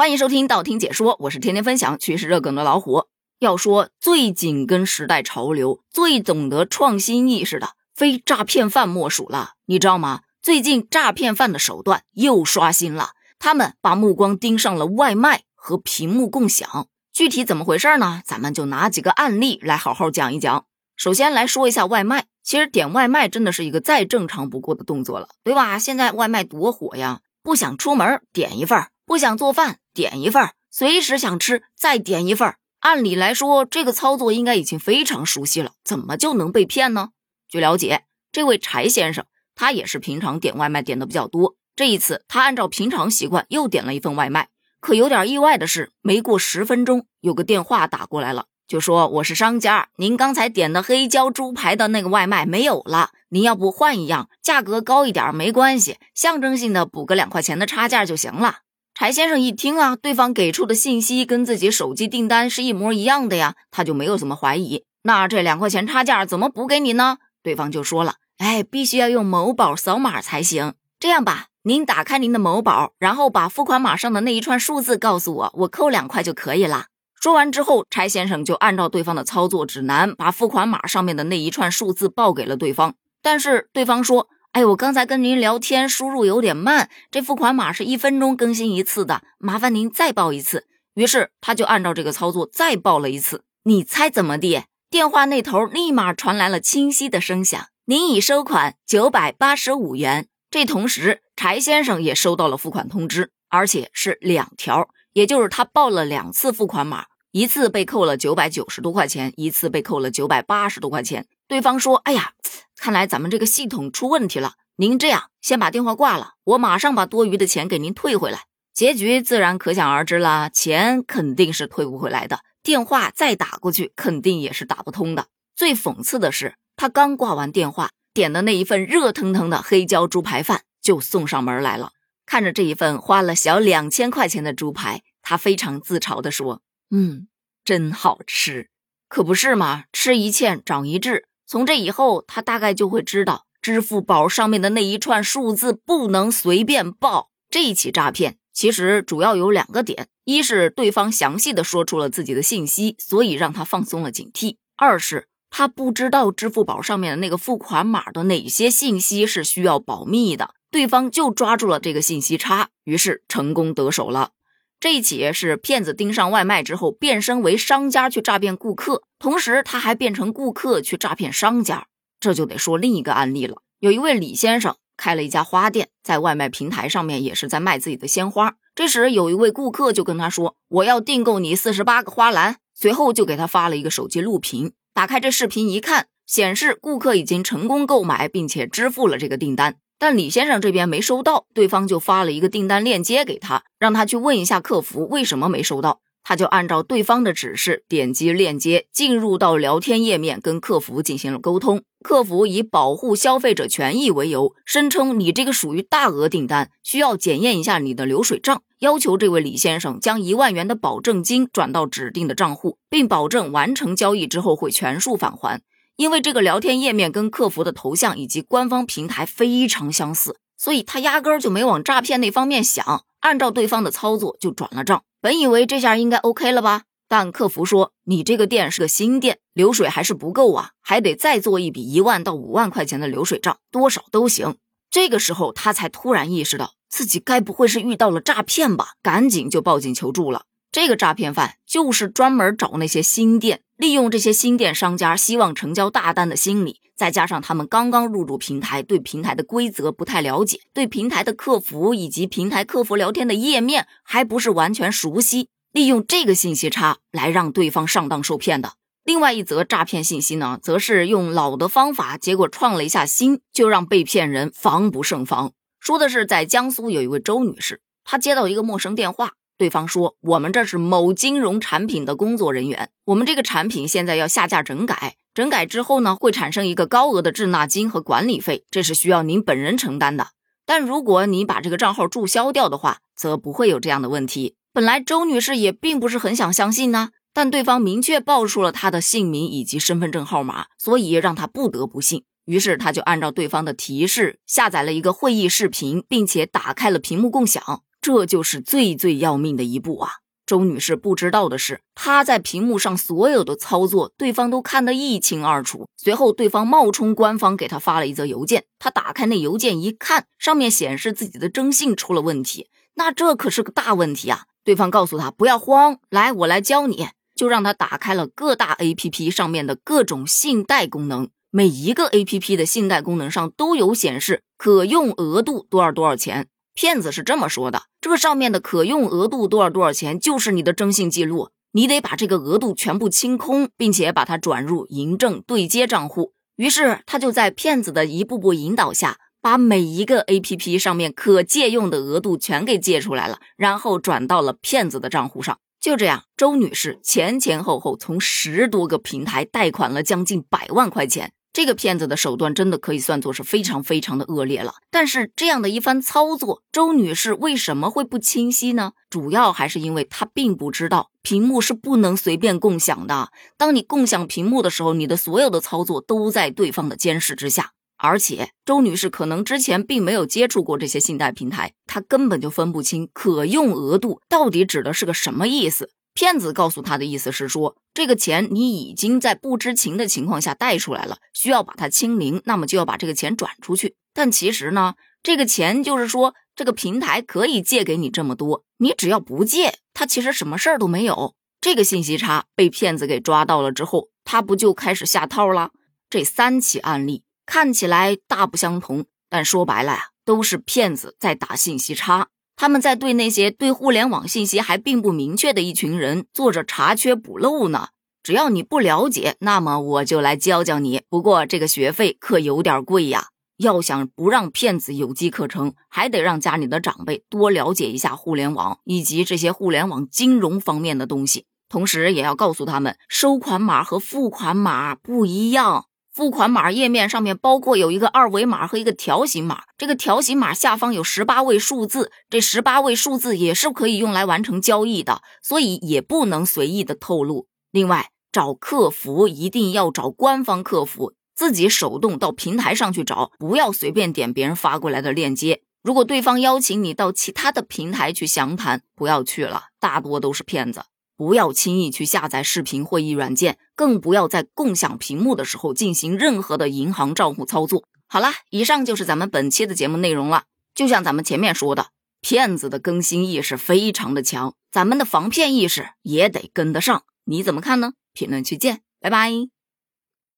欢迎收听道听解说，我是天天分享趋势热梗的老虎。要说最紧跟时代潮流、最懂得创新意识的，非诈骗犯莫属了。你知道吗？最近诈骗犯的手段又刷新了，他们把目光盯上了外卖和屏幕共享。具体怎么回事呢？咱们就拿几个案例来好好讲一讲。首先来说一下外卖，其实点外卖真的是一个再正常不过的动作了，对吧？现在外卖多火呀，不想出门点一份，不想做饭。点一份，随时想吃再点一份。按理来说，这个操作应该已经非常熟悉了，怎么就能被骗呢？据了解，这位柴先生他也是平常点外卖点的比较多。这一次，他按照平常习惯又点了一份外卖。可有点意外的是，没过十分钟，有个电话打过来了，就说我是商家，您刚才点的黑椒猪排的那个外卖没有了，您要不换一样，价格高一点没关系，象征性的补个两块钱的差价就行了。柴先生一听啊，对方给出的信息跟自己手机订单是一模一样的呀，他就没有怎么怀疑。那这两块钱差价怎么补给你呢？对方就说了：“哎，必须要用某宝扫码才行。这样吧，您打开您的某宝，然后把付款码上的那一串数字告诉我，我扣两块就可以了。”说完之后，柴先生就按照对方的操作指南，把付款码上面的那一串数字报给了对方。但是对方说。哎，我刚才跟您聊天，输入有点慢，这付款码是一分钟更新一次的，麻烦您再报一次。于是他就按照这个操作再报了一次。你猜怎么地？电话那头立马传来了清晰的声响：“您已收款九百八十五元。”这同时，柴先生也收到了付款通知，而且是两条，也就是他报了两次付款码，一次被扣了九百九十多块钱，一次被扣了九百八十多块钱。对方说：“哎呀。”看来咱们这个系统出问题了。您这样，先把电话挂了，我马上把多余的钱给您退回来。结局自然可想而知了，钱肯定是退不回来的，电话再打过去肯定也是打不通的。最讽刺的是，他刚挂完电话，点的那一份热腾腾的黑椒猪排饭就送上门来了。看着这一份花了小两千块钱的猪排，他非常自嘲地说：“嗯，真好吃。可不是嘛，吃一堑长一智。”从这以后，他大概就会知道，支付宝上面的那一串数字不能随便报。这一起诈骗其实主要有两个点：一是对方详细的说出了自己的信息，所以让他放松了警惕；二是他不知道支付宝上面的那个付款码的哪些信息是需要保密的，对方就抓住了这个信息差，于是成功得手了。这一起是骗子盯上外卖之后，变身为商家去诈骗顾客，同时他还变成顾客去诈骗商家。这就得说另一个案例了。有一位李先生开了一家花店，在外卖平台上面也是在卖自己的鲜花。这时有一位顾客就跟他说：“我要订购你四十八个花篮。”随后就给他发了一个手机录屏。打开这视频一看，显示顾客已经成功购买并且支付了这个订单。但李先生这边没收到，对方就发了一个订单链接给他，让他去问一下客服为什么没收到。他就按照对方的指示点击链接，进入到聊天页面，跟客服进行了沟通。客服以保护消费者权益为由，声称你这个属于大额订单，需要检验一下你的流水账，要求这位李先生将一万元的保证金转到指定的账户，并保证完成交易之后会全数返还。因为这个聊天页面跟客服的头像以及官方平台非常相似，所以他压根儿就没往诈骗那方面想，按照对方的操作就转了账。本以为这下应该 OK 了吧，但客服说你这个店是个新店，流水还是不够啊，还得再做一笔一万到五万块钱的流水账，多少都行。这个时候他才突然意识到自己该不会是遇到了诈骗吧，赶紧就报警求助了。这个诈骗犯就是专门找那些新店，利用这些新店商家希望成交大单的心理，再加上他们刚刚入驻平台，对平台的规则不太了解，对平台的客服以及平台客服聊天的页面还不是完全熟悉，利用这个信息差来让对方上当受骗的。另外一则诈骗信息呢，则是用老的方法，结果创了一下新，就让被骗人防不胜防。说的是在江苏有一位周女士，她接到一个陌生电话。对方说：“我们这是某金融产品的工作人员，我们这个产品现在要下架整改，整改之后呢，会产生一个高额的滞纳金和管理费，这是需要您本人承担的。但如果你把这个账号注销掉的话，则不会有这样的问题。”本来周女士也并不是很想相信呢，但对方明确报出了她的姓名以及身份证号码，所以让她不得不信。于是她就按照对方的提示下载了一个会议视频，并且打开了屏幕共享。这就是最最要命的一步啊！周女士不知道的是，她在屏幕上所有的操作，对方都看得一清二楚。随后，对方冒充官方给她发了一则邮件，她打开那邮件一看，上面显示自己的征信出了问题，那这可是个大问题啊！对方告诉她不要慌，来，我来教你，就让她打开了各大 APP 上面的各种信贷功能，每一个 APP 的信贷功能上都有显示可用额度多少多少钱。骗子是这么说的：这个上面的可用额度多少多少钱，就是你的征信记录，你得把这个额度全部清空，并且把它转入银证对接账户。于是他就在骗子的一步步引导下，把每一个 APP 上面可借用的额度全给借出来了，然后转到了骗子的账户上。就这样，周女士前前后后从十多个平台贷款了将近百万块钱。这个骗子的手段真的可以算作是非常非常的恶劣了。但是这样的一番操作，周女士为什么会不清晰呢？主要还是因为她并不知道屏幕是不能随便共享的。当你共享屏幕的时候，你的所有的操作都在对方的监视之下。而且周女士可能之前并没有接触过这些信贷平台，她根本就分不清可用额度到底指的是个什么意思。骗子告诉他的意思是说，这个钱你已经在不知情的情况下贷出来了，需要把它清零，那么就要把这个钱转出去。但其实呢，这个钱就是说，这个平台可以借给你这么多，你只要不借，他其实什么事儿都没有。这个信息差被骗子给抓到了之后，他不就开始下套了？这三起案例看起来大不相同，但说白了呀，都是骗子在打信息差。他们在对那些对互联网信息还并不明确的一群人做着查缺补漏呢。只要你不了解，那么我就来教教你。不过这个学费可有点贵呀。要想不让骗子有机可乘，还得让家里的长辈多了解一下互联网以及这些互联网金融方面的东西，同时也要告诉他们收款码和付款码不一样。付款码页面上面包括有一个二维码和一个条形码，这个条形码下方有十八位数字，这十八位数字也是可以用来完成交易的，所以也不能随意的透露。另外，找客服一定要找官方客服，自己手动到平台上去找，不要随便点别人发过来的链接。如果对方邀请你到其他的平台去详谈，不要去了，大多都是骗子。不要轻易去下载视频会议软件，更不要在共享屏幕的时候进行任何的银行账户操作。好啦，以上就是咱们本期的节目内容了。就像咱们前面说的，骗子的更新意识非常的强，咱们的防骗意识也得跟得上。你怎么看呢？评论区见，拜拜。